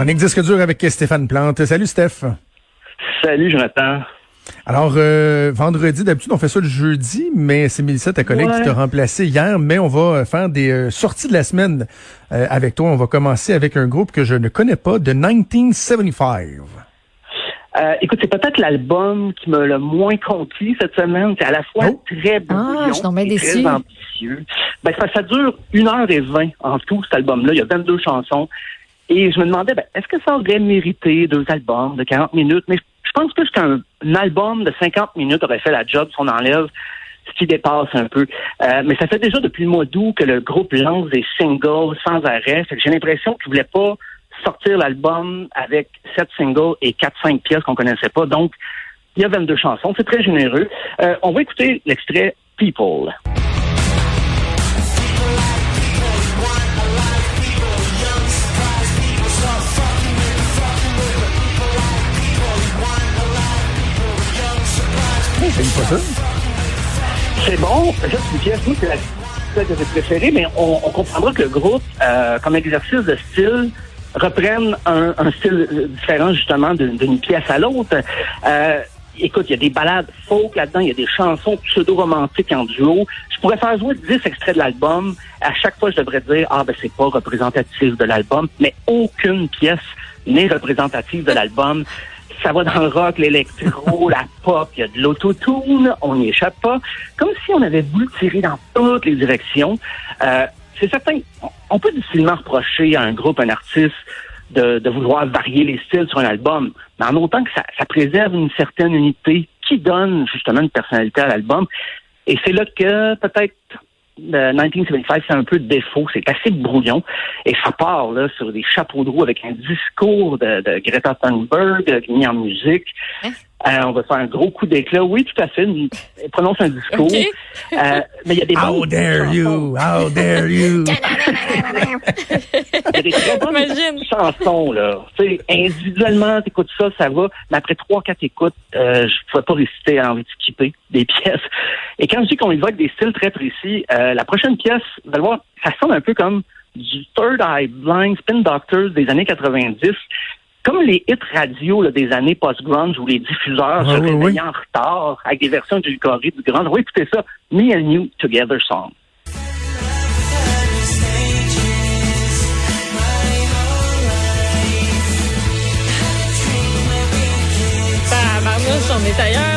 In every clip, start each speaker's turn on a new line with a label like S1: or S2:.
S1: Chronique disque dur avec Stéphane Plante. Salut Steph.
S2: Salut Jonathan.
S1: Alors, euh, vendredi, d'habitude, on fait ça le jeudi, mais c'est Mélissa, ta collègue, qui t'a remplacé hier. Mais on va faire des euh, sorties de la semaine euh, avec toi. On va commencer avec un groupe que je ne connais pas, de 1975.
S2: Euh, écoute, c'est peut-être l'album qui m'a le moins conquis cette semaine. C'est à la fois
S1: Oh.
S2: très brillant
S3: Ah, mets
S2: et
S3: déçu.
S2: très ambitieux. Ben, ça, ça dure une heure et vingt en tout, cet album-là. Il y a 22 chansons. Et je me demandais, ben, est-ce que ça aurait mérité deux albums de 40 minutes? Mais je pense plus qu'un un album de 50 minutes aurait fait la job si on enlève ce qui dépasse un peu. Euh, mais ça fait déjà depuis le mois d'août que le groupe lance des singles sans arrêt. J'ai l'impression qu'ils voulaient pas sortir l'album avec sept singles et quatre, cinq pièces qu'on connaissait pas. Donc, il y a 22 chansons. C'est très généreux. Euh, on va écouter l'extrait People.
S1: Pas ça?
S2: C'est bon. C'est une pièce, moi, c'est la celle que j'ai préférée, mais on, comprendra que le groupe, euh, comme exercice de style, reprenne un, style différent, justement, d'une pièce à l'autre. Euh, écoute, il y a des ballades folk là-dedans, il y a des chansons pseudo-romantiques en duo. Je pourrais faire jouer 10 extraits de l'album. À chaque fois, je devrais dire, ah, ben, c'est pas représentatif de l'album, mais aucune pièce n'est représentative de l'album. Ça va dans le rock, l'électro, la pop, il y a de l'autotune, on n'y échappe pas. Comme si on avait voulu tirer dans toutes les directions. Euh, c'est certain, on- peut difficilement reprocher à un groupe, un artiste, de, de vouloir varier les styles sur un album, mais en autant que ça, ça préserve une certaine unité qui donne justement une personnalité à l'album. Et c'est là que peut-être euh, 1975 c'est un peu de défaut, c'est assez brouillon et ça part là sur des chapeaux de roue avec un discours de, Greta Thunberg euh, mis en musique. Euh, on va faire un gros coup d'éclat. Oui, tout à fait. une- Elle prononce un discours. Euh, mais il y a des
S1: How
S2: bonnes
S1: dare
S2: chansons.
S1: you? How dare you?
S2: Il y a des très bonnes
S3: Imagine.
S2: chansons, là. Tu sais, individuellement, t'écoutes ça, ça va. Mais après trois, quatre écoutes, euh, je pouvais pas réciter à envie de skipper des pièces. Et quand je dis qu'on évoque des styles très précis, euh, la prochaine pièce, vous allez voir, ça sonne un peu comme du Third Eye Blind Spin Doctors des années 90. Comme les hits radio là, des années post-grunge où les diffuseurs
S1: Ah
S2: se
S1: oui,
S2: réveillaient
S1: oui.
S2: en retard avec des versions du Corée du grunge. Oui, écoutez ça. Me and You Together Song.
S3: Tabarnouche, on est ailleurs.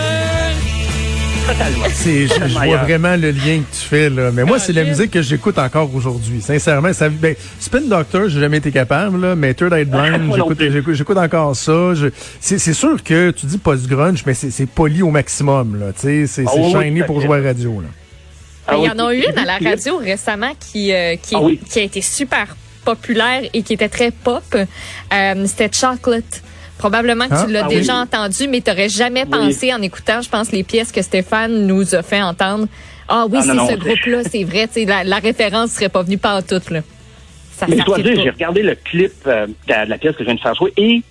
S2: Totalement.
S1: C'est, je, je vois vraiment le lien que tu fais, là. Mais moi, c'est la musique que j'écoute encore aujourd'hui. Sincèrement, ça, ben, Spin Doctor, j'ai jamais été capable, là, mais Third Eye Blind,
S2: Moi non
S1: j'écoute, j'écoute, j'écoute encore ça. Je- c'est, c'est sûr que tu dis post-grunge, mais c'est, c'est poli au maximum, là. Tu sais, c'est,
S2: Ah
S1: c'est
S2: oui,
S1: shiny pour jouer à la radio, là.
S2: Ah
S3: il y en a une à la radio récemment qui, euh, qui,
S2: Ah oui.
S3: qui a été super populaire et qui était très pop. Euh, C'était Chocolate. Probablement que tu l'as
S2: Ah
S3: déjà
S2: oui.
S3: entendu, mais tu n'aurais jamais
S2: Oui.
S3: pensé en écoutant, je pense, les pièces que Stéphane nous a fait entendre. Ah oui,
S2: Ah,
S3: c'est ce groupe-là, c'est vrai. La, la référence serait pas venue pas en tout. Là. Ça,
S2: Mais je dois dire, j'ai regardé le clip euh, de, la, pièce que je viens de faire jouer et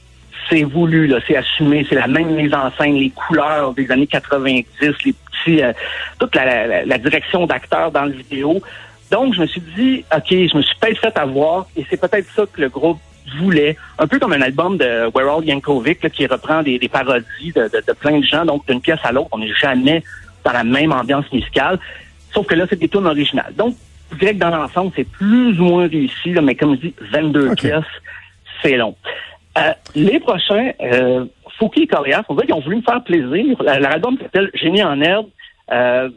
S2: c'est voulu, là, c'est assumé, c'est la même mise en scène, les couleurs des années 90, les petits, euh, toute la, la- la direction d'acteur dans le vidéo. Donc, je me suis dit, OK, je me suis peut-être fait avoir et c'est peut-être ça que le groupe voulait. Un peu comme un album de We're All Yankovic là, qui reprend des, des parodies de, de- de plein de gens. Donc, d'une pièce à l'autre, on n'est jamais dans la même ambiance musicale. Sauf que là, c'est des tunes originales. Donc, je dirais que dans l'ensemble, c'est plus ou moins réussi, là, mais comme je dis, 22
S1: Ok.
S2: pièces, c'est long. Euh, les prochains, euh, Fouki et Corias, on dirait qu'ils ont voulu me faire plaisir. La- L'album s'appelle Génie en herbe. Euh,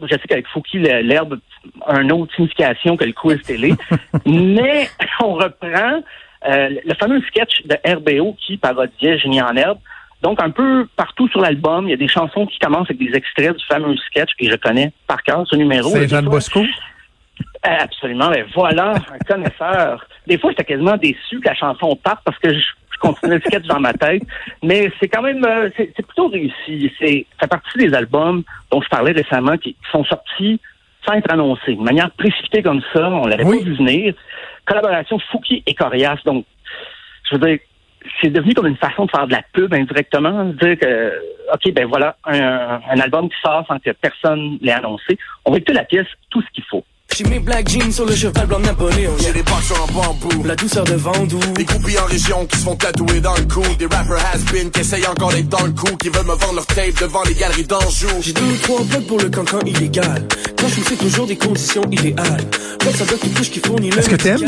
S2: je sais qu'avec Fouki, l'herbe a une autre signification que le quiz télé. mais on reprend euh, le fameux sketch de RBO qui parodiait Génie en herbe. Donc, un peu partout sur l'album, il y a des chansons qui commencent avec des extraits du fameux sketch que je connais par cœur, ce numéro.
S1: C'est Jean Bosco?
S2: euh, Absolument. Ben voilà, un connaisseur. Des fois, j'étais quasiment déçu que la chanson parte parce que je, je continuais le sketch dans ma tête. Mais c'est quand même, euh, c'est plutôt réussi. C'est ça fait partie des albums dont je parlais récemment qui, qui sont sortis sans être annoncés, de manière précipitée comme ça. On l'avait
S1: Oui.
S2: pas vu venir. Collaboration Fouki et Corias. Donc, je veux dire, c'est devenu comme une façon de faire de la pub indirectement, dire que, OK, ben voilà, un, un album qui sort sans que personne l'ait annoncé. On va écouter la pièce Tout ce qu'il faut.
S4: J'ai mes black jeans sur le cheval blanc Napoléon.
S5: J'ai des boxers en bambou.
S4: La douceur de Vendoux.
S5: Des groupies en région qui se font tatouer dans le cou. Des rappers has-been qui essayent encore d'être dans le coup. Qui veulent me vendre leur tape devant les galeries d'Anjou.
S4: J'ai deux ou trois blocs pour le cancan illégal. Quand je fais toujours des conditions idéales. Bloc ça bloc qui touche qui fournit le
S1: Est-ce que t'aimes?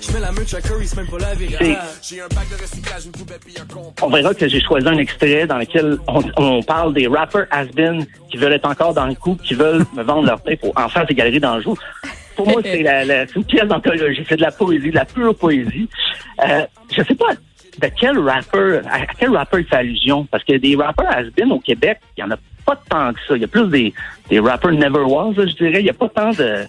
S4: Je mets la merch à Curry, c'est même pas la vérité.
S5: J'ai un bac de recyclage, une poubelle puis un compte.
S2: On verra que j'ai choisi un extrait dans lequel on, on parle des rappers has-been qui veulent être encore dans le coup, qui veulent me vendre leur tape au- en face des galeries d'Anjou. Pour moi, c'est la, la- une pièce d'anthologie. C'est de la poésie, de la pure poésie. Euh, je sais pas de quel rapper, à quel rapper il fait allusion. Parce que des rappers has-been au Québec, il y en a pas tant que ça. Il y a plus des, des rappers never was, là, je dirais. Il y a pas tant de...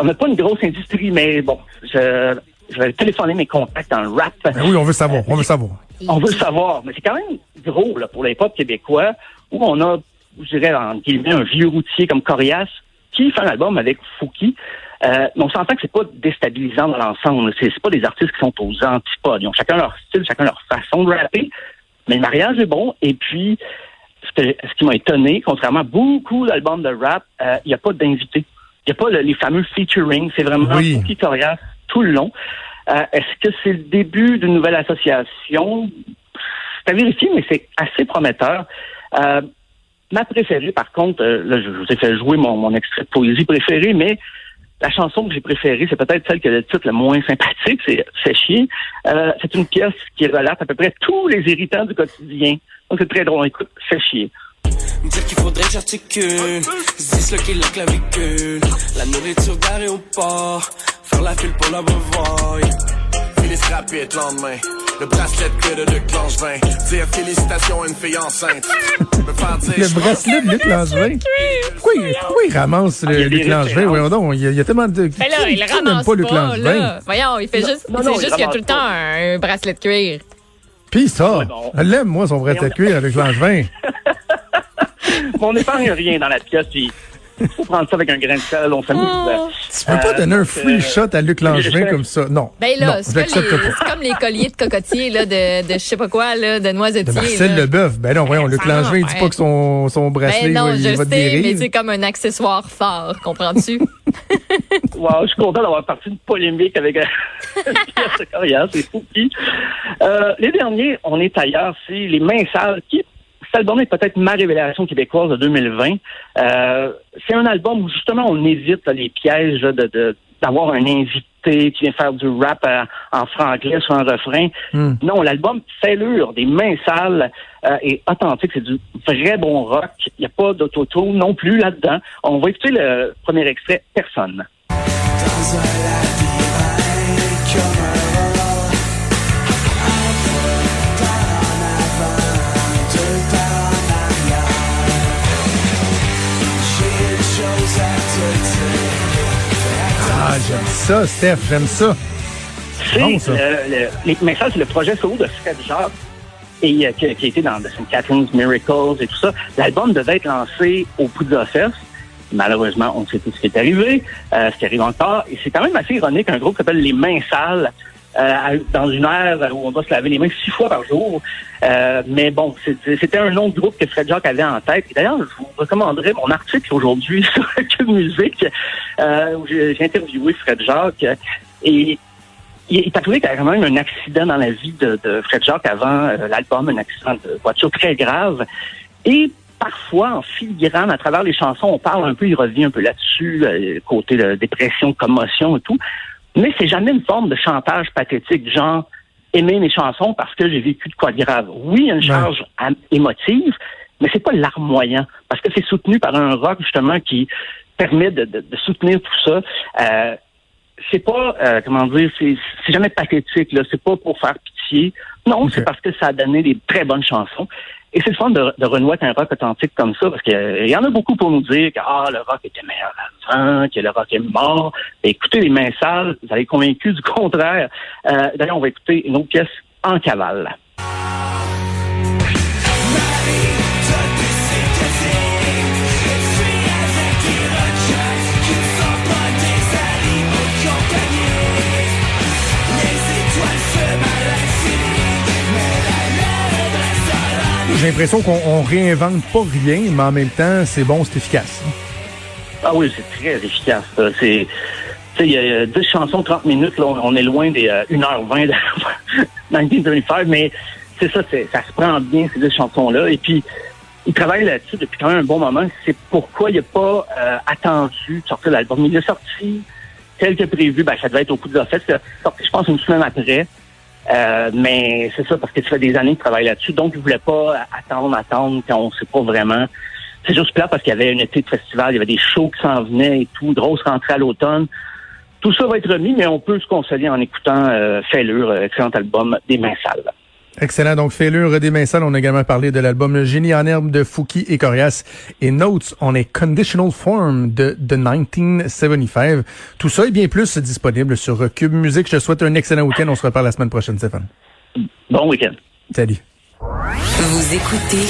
S2: On n'a pas une grosse industrie, mais bon, je, je vais téléphoner mes contacts dans le rap.
S1: Ben oui, on veut savoir, on veut savoir.
S2: On veut le savoir, mais c'est quand même gros là, pour les pop québécois, où on a, je dirais, en guillemets, un vieux routier comme Corias qui fait un album avec Fouki. Euh, on s'entend que c'est pas déstabilisant dans l'ensemble. C'est, c'est pas des artistes qui sont aux antipodes. Ils ont chacun leur style, chacun leur façon de rapper. Mais le mariage est bon. Et puis, ce, que- ce qui m'a étonné, contrairement à beaucoup d'albums de rap, euh, il n'y a pas d'invités. Il n'y a pas le- les fameux featuring. C'est vraiment
S1: Oui.
S2: Fouki Corias tout le long. Euh, est-ce que c'est le début d'une nouvelle association? C'est à vérifier, mais c'est assez prometteur. Euh, ma préférée, par contre, euh, là, je, vous ai fait jouer mon, mon extrait de poésie préféré, mais la chanson que j'ai préférée, c'est peut-être celle qui a le titre le moins sympathique, c'est Fait chier. Euh, c'est une pièce qui relate à peu près tous les irritants du quotidien. Donc c'est très drôle. Écoute, Fait chier.
S4: Clavicule. La nourriture. Faire la pour la.
S5: Félix rapide lendemain. Le bracelet de clé de Luc Langevin. Dire félicitations à une fille enceinte. Me faire dire.
S1: Le bracelet de Luc Langevin? Pourquoi il, pourquoi il ramasse le
S2: Ah,
S1: Luc Langevin? Voyons donc, il y, a, il y a tellement de...
S3: Ben là,
S1: qui-
S3: il le
S1: qui n'aime
S3: ramasse
S1: pas Luc Langevin?
S3: là. Voyons, il fait juste,
S2: non,
S3: c'est
S2: il
S3: juste qu'il y a
S2: ramasse
S3: tout le temps
S2: pas.
S3: un, un bracelet de cuir.
S1: Puis ça,
S2: bon.
S1: elle l'aime, moi, son bracelet de cuir avec Langevin.
S2: on n'épargne rien dans la pièce, puis il faut prendre ça avec un grain de sel, on s'amuse.
S1: Tu peux pas
S2: Euh,
S1: donner un free
S2: euh,
S1: shot à Luc Langevin comme ça. Non.
S3: Ben là, c'est comme, les- colliers de cocotier, là, de, de je sais pas quoi, là, de
S1: De
S3: noisetier.
S1: Marcel. Leboeuf. Ben non, voyons, Luc Langevin, il dit pas que son, son bracelet,
S3: Ben non,
S1: il
S3: je
S1: va te
S3: sais, mais c'est comme un accessoire fort, comprends-tu?
S2: Wow, je suis content d'avoir parti une polémique avec Pierre c'est fou. Euh, les derniers, on est ailleurs, c'est les mains sales qui cet album est peut-être ma révélation québécoise de 2020. Euh, c'est un album où justement on évite là, les pièges là, de, de- d'avoir un invité qui vient faire du rap euh, en franglais sur un refrain.
S1: Hmm.
S2: Non, l'album fêlure, des mains sales euh, et authentique. C'est du vrai bon rock. Il n'y a pas d'autotune non plus là-dedans. On va écouter le premier extrait, Personne.
S4: Dans un
S1: ça, Steph, j'aime ça.
S2: C'est
S1: Bon, ça.
S2: le, le- c'est le projet solo de Fred Jacques et euh, qui, qui a été dans The St. Catherine's Miracles et tout ça. L'album devait être lancé au Poudre Fest. Malheureusement, on sait tout ce qui est arrivé, euh, ce qui arrive encore. Et c'est quand même assez ironique, un groupe qui s'appelle Les Mains Sales, euh, dans une ère où on doit se laver les mains six fois par jour. Euh, mais bon, c'était un nom de groupe que Fred Jacques avait en tête. D'ailleurs, je vous recommanderais mon article aujourd'hui sur Cube Musique, euh, où j'ai j'ai interviewé Fred Jacques. Et il est arrivé quand même un accident dans la vie de, de Fred Jacques avant euh, l'album, un accident de voiture très grave. Et parfois, en filigrane, à travers les chansons, on parle un peu, il revient un peu là-dessus, euh, côté de dépression, commotion et tout. Mais c'est jamais une forme de chantage pathétique, genre aimer mes chansons parce que j'ai vécu de quoi de grave. Oui, il y a une charge émotive, mais c'est pas larmoyant parce que c'est soutenu par un rock justement qui permet de, de- de soutenir tout ça. Euh, c'est pas euh, comment dire, c'est jamais pathétique là. C'est pas pour faire pitié. Non, c'est parce que ça a donné des très bonnes chansons. Et c'est le fun de, de renouer un rock authentique comme ça, parce qu'il y en a beaucoup pour nous dire que ah, le rock était meilleur avant, que le rock est mort. Ben, écoutez les mains sales, vous allez être convaincus du contraire. Euh, D'ailleurs, on va écouter une autre pièce en cavale.
S1: J'ai l'impression qu'on on réinvente pas rien, mais en même temps, c'est bon, c'est efficace.
S2: Ah oui, c'est très efficace. C'est, il y a 10 chansons, 30 minutes, là, on, est loin des 1h20 de 1925, mais c'est ça, ça se prend bien, ces deux chansons-là. Et puis, il travaille là-dessus depuis quand même un bon moment. C'est pourquoi il n'a pas euh, attendu de sortir l'album. Il l'a sorti tel que prévu. Ben, ça devait être au coup de la fête. Sorti, je pense, une semaine après. Euh, mais c'est ça, parce que ça fait des années qu'il travaille là-dessus. Donc, il voulait pas attendre, attendre, quand on sait pas vraiment. C'est juste plat parce qu'il y avait un été de festival, il y avait des shows qui s'en venaient et tout, grosse rentrée à l'automne. Tout ça va être remis, mais on peut se consoler en écoutant euh, Fêlure, euh, excellent album des mains sales.
S1: Excellent. Donc, Fêlure des mains sales, on a également parlé de l'album Génie en herbe de Fouki et Corias et Notes on a Conditional Form de The 1975. Tout ça et bien plus disponible sur Cube Musique. Je te souhaite un excellent week-end. On se reparle la semaine prochaine, Stéphane.
S2: Bon week-end.
S1: Salut.
S6: Vous écoutez